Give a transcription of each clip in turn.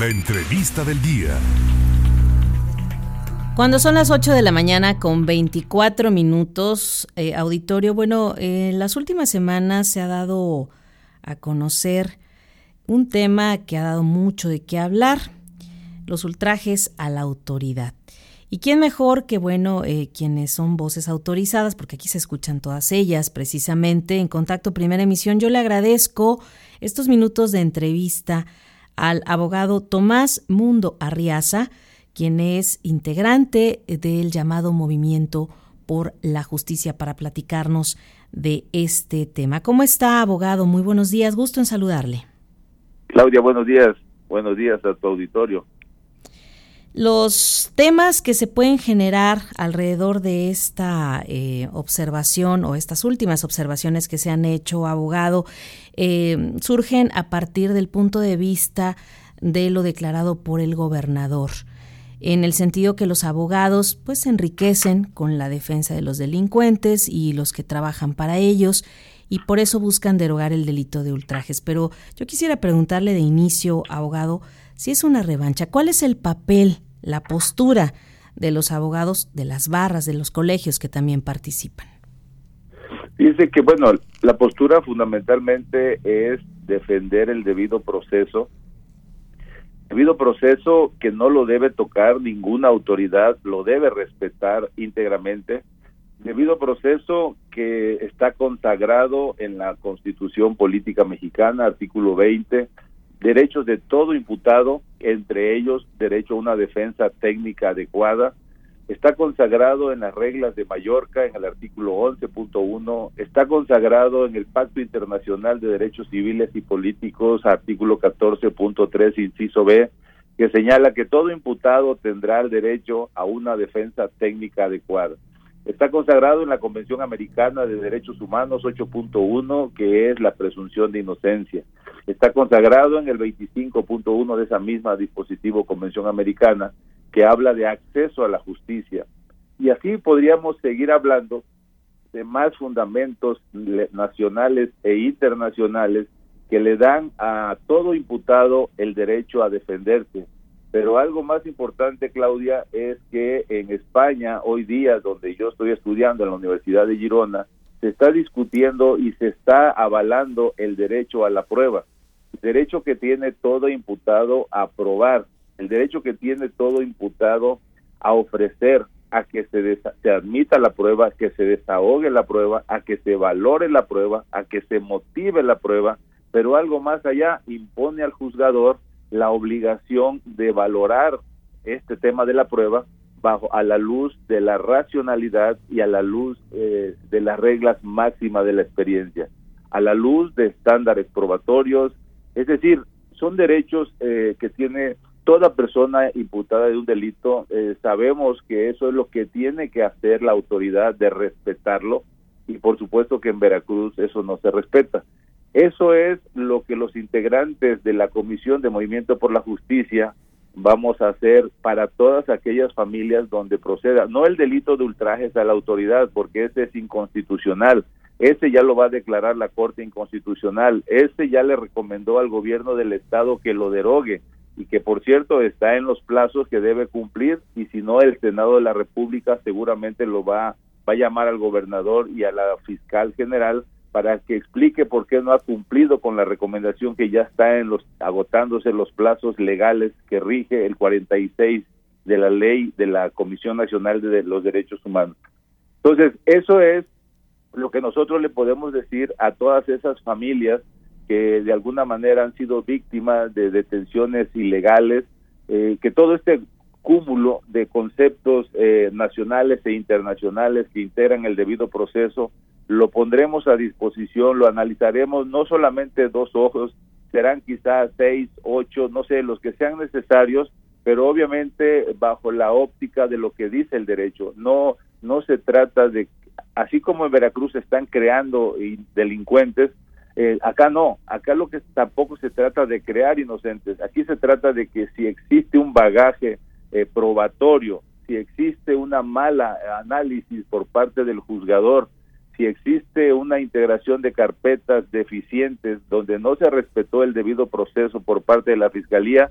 La entrevista del día. Cuando son las 8 de la mañana con 24 minutos, eh, auditorio, bueno, en las últimas semanas se ha dado a conocer un tema que ha dado mucho de qué hablar, los ultrajes a la autoridad. ¿Y quién mejor que, bueno, eh, quienes son voces autorizadas, porque aquí se escuchan todas ellas, precisamente en Contacto Primera Emisión? Yo le agradezco estos minutos de entrevista al abogado Tomás Mundo Arriaza, quien es integrante del llamado Movimiento por la Justicia, para platicarnos de este tema. ¿Cómo está, abogado? Muy buenos días, gusto en saludarle. Claudia, buenos días. Buenos días a tu auditorio. Los temas que se pueden generar alrededor de esta eh, observación o estas últimas observaciones que se han hecho, abogado, eh, surgen a partir del punto de vista de lo declarado por el gobernador en el sentido que los abogados pues se enriquecen con la defensa de los delincuentes y los que trabajan para ellos y por eso buscan derogar el delito de ultrajes. Pero yo quisiera preguntarle de inicio, abogado, si es una revancha, ¿cuál es el papel, la postura de los abogados de las barras, de los colegios que también participan? Dice que, bueno, la postura fundamentalmente es defender el debido proceso debido proceso que no lo debe tocar ninguna autoridad, lo debe respetar íntegramente, debido proceso que está consagrado en la Constitución Política Mexicana, artículo 20, derechos de todo imputado, entre ellos derecho a una defensa técnica adecuada, está consagrado en las reglas de Mallorca, en el artículo 11.1, está consagrado en el Pacto Internacional de Derechos Civiles y Políticos, artículo 14.3, inciso B, que señala que todo imputado tendrá el derecho a una defensa técnica adecuada. Está consagrado en la Convención Americana de Derechos Humanos 8.1, que es la presunción de inocencia. Está consagrado en el 25.1 de esa misma dispositivo Convención Americana, que habla de acceso a la justicia. Y así podríamos seguir hablando de más fundamentos nacionales e internacionales que le dan a todo imputado el derecho a defenderse. Pero algo más importante, Claudia, es que en España, hoy día, donde yo estoy estudiando en la Universidad de Girona, se está discutiendo y se está avalando el derecho a la prueba, el derecho que tiene todo imputado a probar el derecho que tiene todo imputado a ofrecer a que se, se admita la prueba, que se desahogue la prueba, a que se valore la prueba, a que se motive la prueba, pero algo más allá impone al juzgador la obligación de valorar este tema de la prueba bajo a la luz de la racionalidad y a la luz eh, de las reglas máximas de la experiencia, a la luz de estándares probatorios, es decir, son derechos eh, que tiene toda persona imputada de un delito, eh, sabemos que eso es lo que tiene que hacer la autoridad de respetarlo y por supuesto que en Veracruz eso no se respeta. Eso es lo que los integrantes de la Comisión de Movimiento por la Justicia vamos a hacer para todas aquellas familias donde proceda, no el delito de ultrajes a la autoridad, porque ese es inconstitucional, ese ya lo va a declarar la Corte Inconstitucional, ese ya le recomendó al gobierno del Estado que lo derogue, y que por cierto está en los plazos que debe cumplir y si no el Senado de la República seguramente lo va, va a llamar al gobernador y a la fiscal general para que explique por qué no ha cumplido con la recomendación que ya está en los agotándose los plazos legales que rige el 46 de la ley de la Comisión Nacional de los Derechos Humanos. Entonces, eso es lo que nosotros le podemos decir a todas esas familias que de alguna manera han sido víctimas de detenciones ilegales, eh, que todo este cúmulo de conceptos eh, nacionales e internacionales que integran el debido proceso, lo pondremos a disposición, lo analizaremos no solamente dos ojos, serán quizás seis, ocho, no sé, los que sean necesarios, pero obviamente bajo la óptica de lo que dice el derecho. No, no se trata de, así como en Veracruz están creando delincuentes, eh, acá no, acá lo que tampoco se trata de crear inocentes, aquí se trata de que si existe un bagaje eh, probatorio, si existe una mala análisis por parte del juzgador, si existe una integración de carpetas deficientes donde no se respetó el debido proceso por parte de la fiscalía,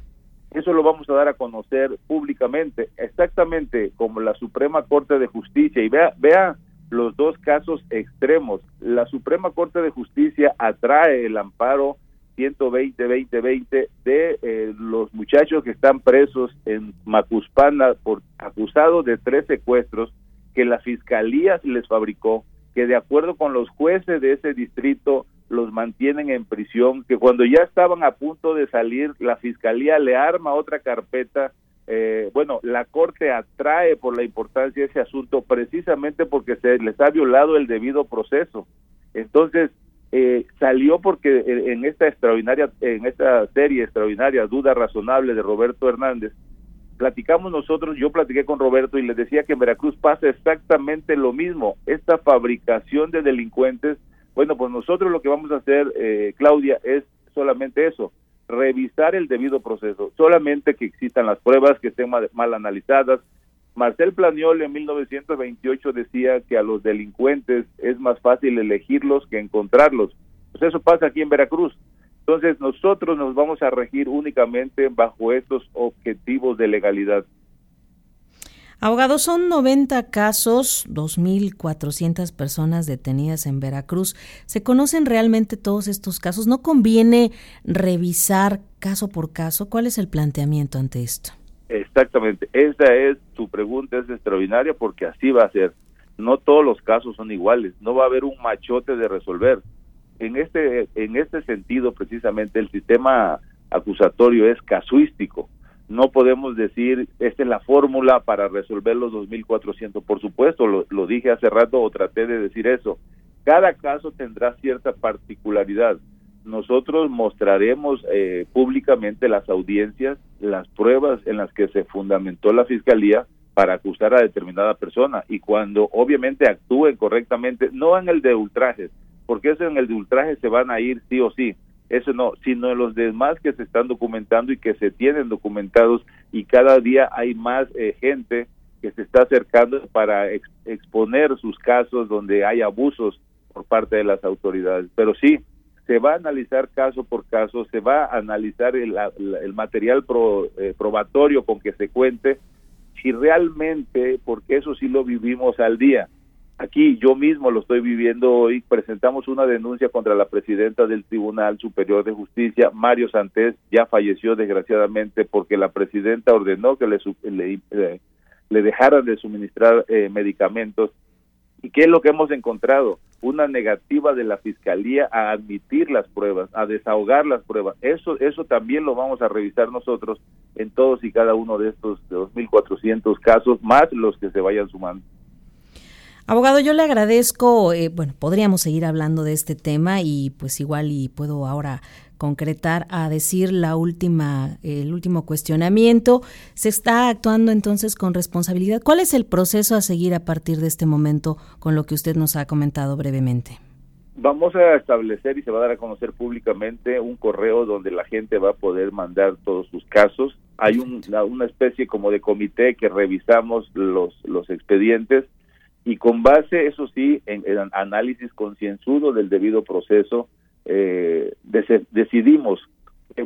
Eso lo vamos a dar a conocer públicamente, exactamente como la Suprema Corte de Justicia. Y vea, vea los dos casos extremos. La Suprema Corte de Justicia atrae el amparo 120-2020 de eh, los muchachos que están presos en Macuspana por acusados de tres secuestros que la fiscalía les fabricó, que de acuerdo con los jueces de ese distrito los mantienen en prisión, que cuando ya estaban a punto de salir, la fiscalía le arma otra carpeta. Eh, bueno, la Corte atrae por la importancia de ese asunto precisamente porque se les ha violado el debido proceso. Entonces, eh, salió porque en esta extraordinaria, en esta serie extraordinaria, Duda Razonable de Roberto Hernández, platicamos nosotros, yo platiqué con Roberto y le decía que en Veracruz pasa exactamente lo mismo, esta fabricación de delincuentes bueno, pues nosotros lo que vamos a hacer, eh, Claudia, es solamente eso, revisar el debido proceso, solamente que existan las pruebas, que estén mal, analizadas. Marcel Planiol en 1928 decía que a los delincuentes es más fácil elegirlos que encontrarlos. Pues eso pasa aquí en Veracruz. Entonces nosotros nos vamos a regir únicamente bajo estos objetivos de legalidad. Abogado, son 90 casos, 2.400 personas detenidas en Veracruz. ¿Se conocen realmente todos estos casos? ¿No conviene revisar caso por caso? ¿Cuál es el planteamiento ante esto? Exactamente, esa es su pregunta, es extraordinaria porque así va a ser. No todos los casos son iguales, no va a haber un machote de resolver. En este, en este sentido, precisamente, el sistema acusatorio es casuístico no podemos decir esta es la fórmula para resolver los 2.400. Por supuesto, lo, dije hace rato o traté de decir eso. Cada caso tendrá cierta particularidad. Nosotros mostraremos eh, públicamente las audiencias, las pruebas en las que se fundamentó la fiscalía para acusar a determinada persona y cuando obviamente actúen correctamente, no en el de ultrajes, porque eso en el de ultrajes se van a ir sí o sí, eso no, sino los demás que se están documentando y que se tienen documentados y cada día hay más eh, gente que se está acercando para exponer sus casos donde hay abusos por parte de las autoridades. Pero sí, se va a analizar caso por caso, se va a analizar el, material eh, probatorio con que se cuente, si realmente, porque eso sí lo vivimos al día, Aquí yo mismo lo estoy viviendo hoy. Presentamos una denuncia contra la presidenta del Tribunal Superior de Justicia, Mario Santés, ya falleció desgraciadamente porque la presidenta ordenó que le, le, dejaran de suministrar eh, medicamentos. ¿Y qué es lo que hemos encontrado? Una negativa de la Fiscalía a admitir las pruebas, a desahogar las pruebas. Eso, eso también lo vamos a revisar nosotros en todos y cada uno de estos 2.400 casos, más los que se vayan sumando. Abogado, yo le agradezco, eh, bueno, podríamos seguir hablando de este tema y pues igual y puedo ahora concretar a decir la última, el último cuestionamiento. Se está actuando entonces con responsabilidad. ¿Cuál es el proceso a seguir a partir de este momento con lo que usted nos ha comentado brevemente? Vamos a establecer y se va a dar a conocer públicamente un correo donde la gente va a poder mandar todos sus casos. Hay una especie como de comité que revisamos los, los expedientes y con base, eso sí, en, análisis concienzudo del debido proceso, eh, decidimos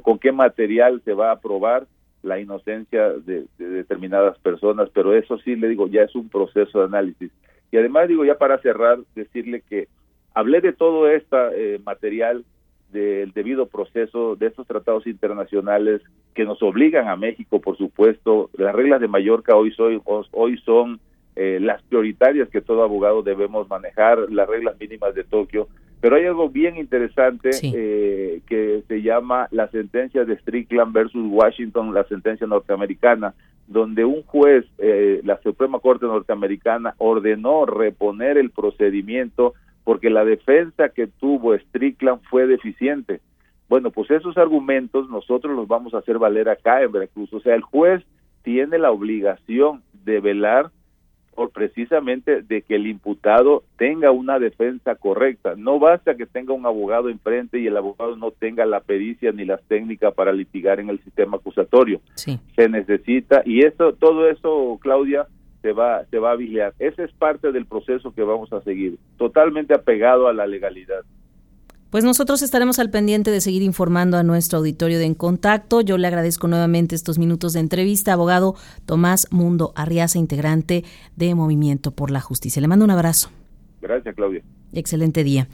con qué material se va a aprobar la inocencia de, determinadas personas, pero eso sí, le digo, ya es un proceso de análisis. Y además, digo, ya para cerrar, decirle que hablé de todo este eh, material del debido proceso de estos tratados internacionales que nos obligan a México, por supuesto. Las reglas de Mallorca hoy, soy, hoy son eh, las prioritarias que todo abogado debemos manejar, las reglas mínimas de Tokio. Pero hay algo bien interesante eh, que se llama la sentencia de Strickland versus Washington, la sentencia norteamericana, donde un juez, eh, la Suprema Corte norteamericana, ordenó reponer el procedimiento porque la defensa que tuvo Strickland fue deficiente. Bueno, pues esos argumentos nosotros los vamos a hacer valer acá en Veracruz. O sea, el juez tiene la obligación de velar por precisamente de que el imputado tenga una defensa correcta. No basta que tenga un abogado enfrente y el abogado no tenga la pericia ni las técnicas para litigar en el sistema acusatorio. Sí. Se necesita y eso todo eso Claudia se va se va a vigilar. Ese es parte del proceso que vamos a seguir, totalmente apegado a la legalidad. Pues nosotros estaremos al pendiente de seguir informando a nuestro auditorio de En Contacto. Yo le agradezco nuevamente estos minutos de entrevista, abogado Tomás Mundo Arriaza, integrante de Movimiento por la Justicia. Le mando un abrazo. Gracias, Claudia. Excelente día.